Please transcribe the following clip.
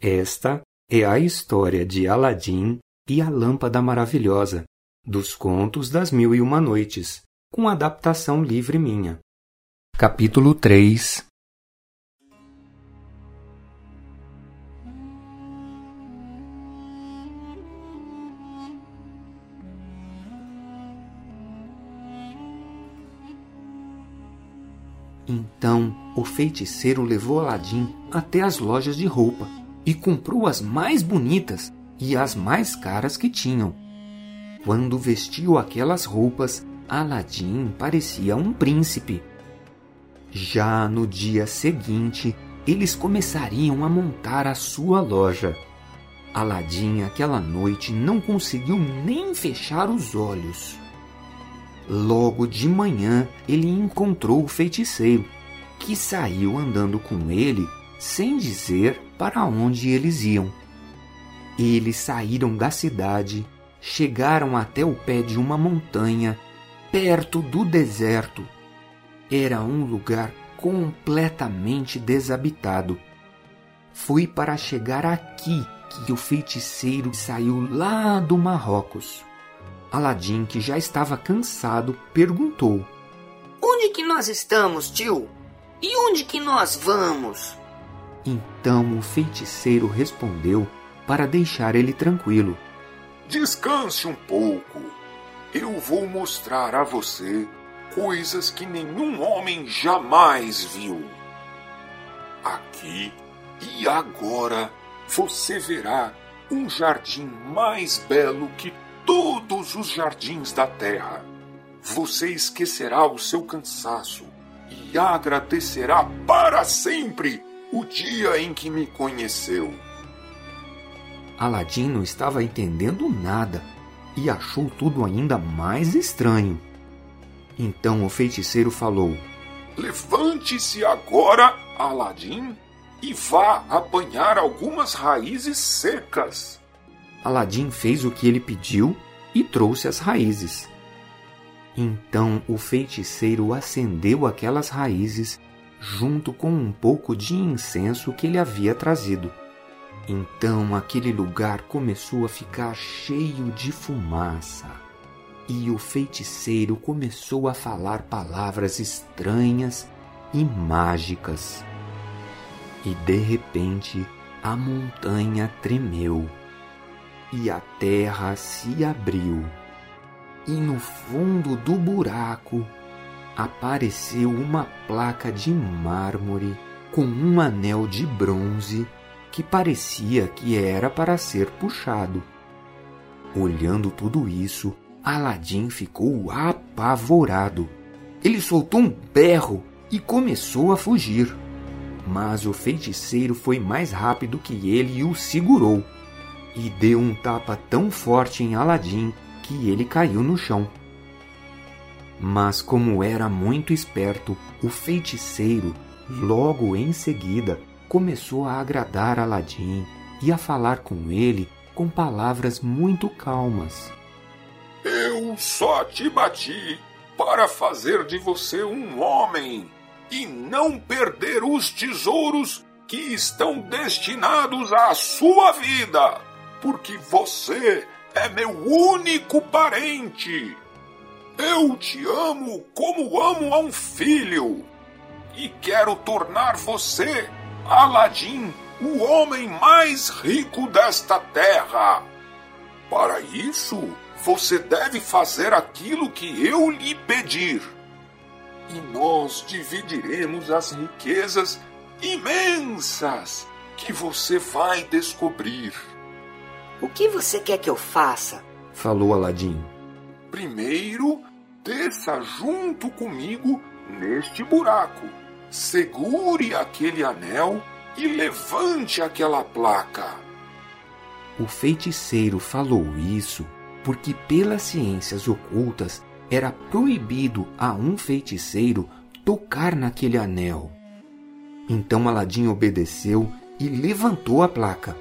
Esta é a história de Aladim e a Lâmpada Maravilhosa, dos Contos das Mil e Uma Noites, com adaptação livre minha. Capítulo 3 Então o feiticeiro levou Aladim até as lojas de roupa e comprou as mais bonitas e as mais caras que tinham. Quando vestiu aquelas roupas, Aladim parecia um príncipe. Já no dia seguinte, eles começariam a montar a sua loja. Aladim aquela noite não conseguiu nem fechar os olhos. Logo de manhã, ele encontrou o feiticeiro, que saiu andando com ele sem dizer para onde eles iam. Eles saíram da cidade, chegaram até o pé de uma montanha, perto do deserto. Era um lugar completamente desabitado. Foi para chegar aqui que o feiticeiro saiu lá do Marrocos. Aladim, que já estava cansado, perguntou: Onde que nós estamos, tio? E onde que nós vamos? Então o feiticeiro respondeu para deixar ele tranquilo. Descanse um pouco. Eu vou mostrar a você coisas que nenhum homem jamais viu. Aqui e agora você verá um jardim mais belo que todos os jardins da terra. Você esquecerá o seu cansaço e agradecerá para sempre o dia em que me conheceu. Aladim não estava entendendo nada e achou tudo ainda mais estranho. Então o feiticeiro falou: Levante-se agora, Aladim, e vá apanhar algumas raízes secas. Aladim fez o que ele pediu e trouxe as raízes. Então o feiticeiro acendeu aquelas raízes junto com um pouco de incenso que ele havia trazido. Então aquele lugar começou a ficar cheio de fumaça. E o feiticeiro começou a falar palavras estranhas e mágicas. E de repente a montanha tremeu e a terra se abriu. E no fundo do buraco apareceu uma placa de mármore com um anel de bronze que parecia que era para ser puxado. Olhando tudo isso, Aladim ficou apavorado. Ele soltou um berro e começou a fugir. Mas o feiticeiro foi mais rápido que ele e o segurou, e deu um tapa tão forte em Aladim que ele caiu no chão. Mas, como era muito esperto, o feiticeiro, logo em seguida, começou a agradar Aladim e a falar com ele com palavras muito calmas. Eu só te bati para fazer de você um homem e não perder os tesouros que estão destinados à sua vida, porque você é meu único parente. Eu te amo como amo a um filho e quero tornar você, Aladim, o homem mais rico desta terra. Para isso, você deve fazer aquilo que eu lhe pedir. E nós dividiremos as riquezas imensas que você vai descobrir. O que você quer que eu faça? Falou Aladim. Primeiro, desça junto comigo neste buraco. Segure aquele anel e levante aquela placa. O feiticeiro falou isso porque, pelas ciências ocultas, era proibido a um feiticeiro tocar naquele anel. Então Aladim obedeceu e levantou a placa.